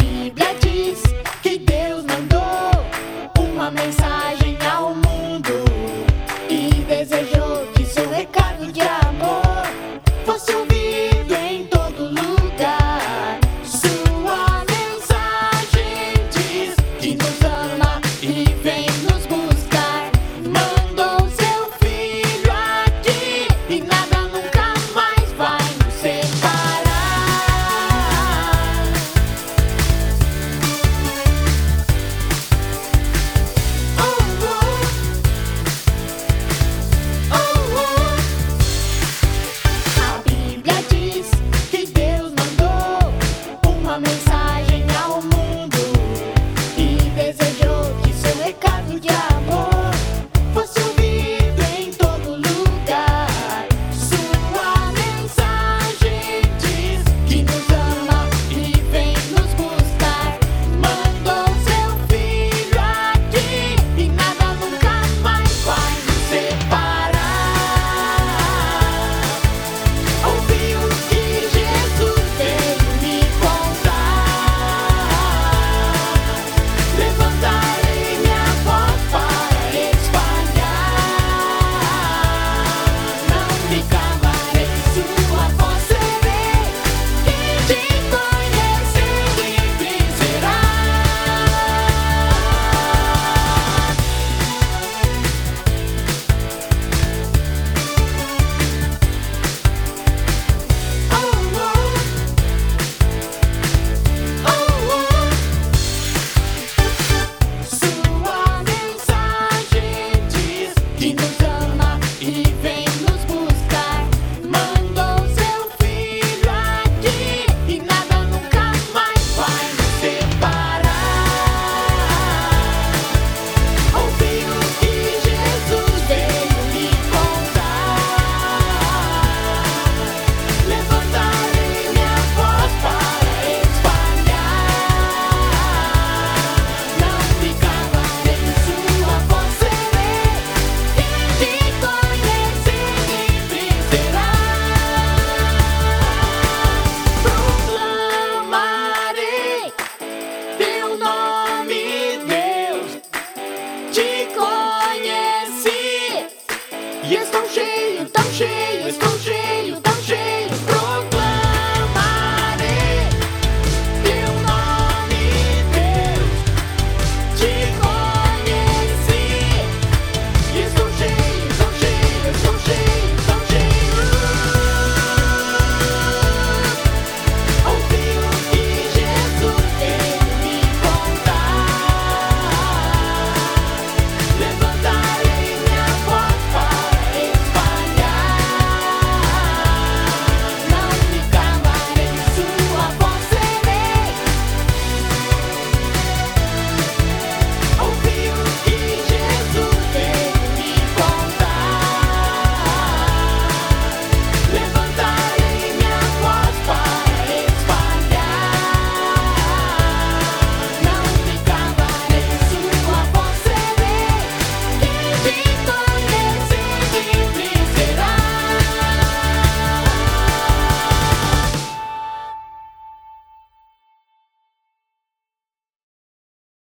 happy. estou